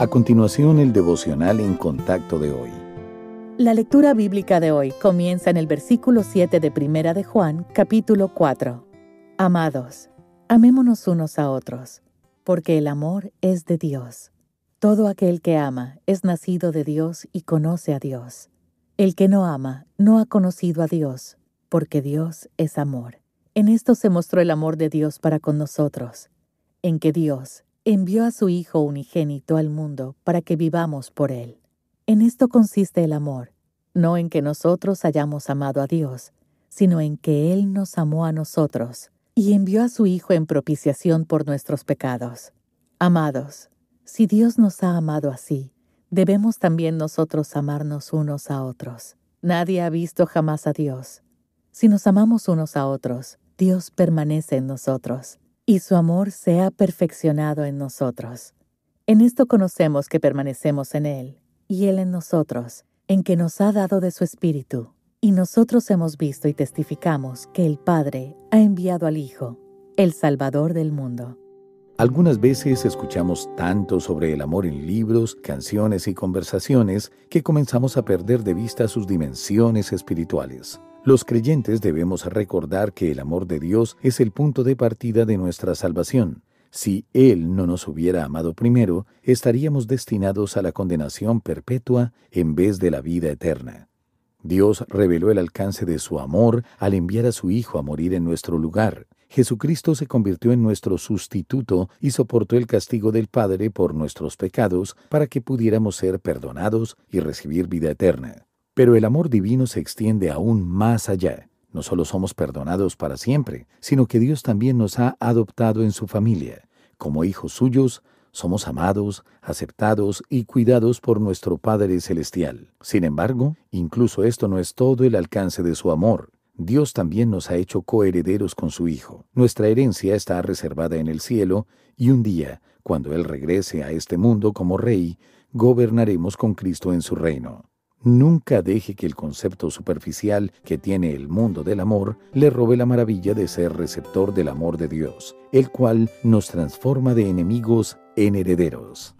A continuación, el devocional en contacto de hoy. La lectura bíblica de hoy comienza en el versículo 7 de Primera de Juan, capítulo 4. Amados, amémonos unos a otros, porque el amor es de Dios. Todo aquel que ama es nacido de Dios y conoce a Dios. El que no ama no ha conocido a Dios, porque Dios es amor. En esto se mostró el amor de Dios para con nosotros, en que Dios, envió a su Hijo unigénito al mundo para que vivamos por Él. En esto consiste el amor, no en que nosotros hayamos amado a Dios, sino en que Él nos amó a nosotros y envió a su Hijo en propiciación por nuestros pecados. Amados, si Dios nos ha amado así, debemos también nosotros amarnos unos a otros. Nadie ha visto jamás a Dios. Si nos amamos unos a otros, Dios permanece en nosotros y su amor se ha perfeccionado en nosotros. En esto conocemos que permanecemos en Él, y Él en nosotros, en que nos ha dado de su Espíritu. Y nosotros hemos visto y testificamos que el Padre ha enviado al Hijo, el Salvador del mundo. Algunas veces escuchamos tanto sobre el amor en libros, canciones y conversaciones que comenzamos a perder de vista sus dimensiones espirituales. Los creyentes debemos recordar que el amor de Dios es el punto de partida de nuestra salvación. Si Él no nos hubiera amado primero, estaríamos destinados a la condenación perpetua en vez de la vida eterna. Dios reveló el alcance de su amor al enviar a su Hijo a morir en nuestro lugar. Jesucristo se convirtió en nuestro sustituto y soportó el castigo del Padre por nuestros pecados para que pudiéramos ser perdonados y recibir vida eterna. Pero el amor divino se extiende aún más allá. No solo somos perdonados para siempre, sino que Dios también nos ha adoptado en su familia. Como hijos suyos, somos amados, aceptados y cuidados por nuestro Padre Celestial. Sin embargo, incluso esto no es todo el alcance de su amor. Dios también nos ha hecho coherederos con su Hijo. Nuestra herencia está reservada en el cielo y un día, cuando Él regrese a este mundo como Rey, gobernaremos con Cristo en su reino. Nunca deje que el concepto superficial que tiene el mundo del amor le robe la maravilla de ser receptor del amor de Dios, el cual nos transforma de enemigos en herederos.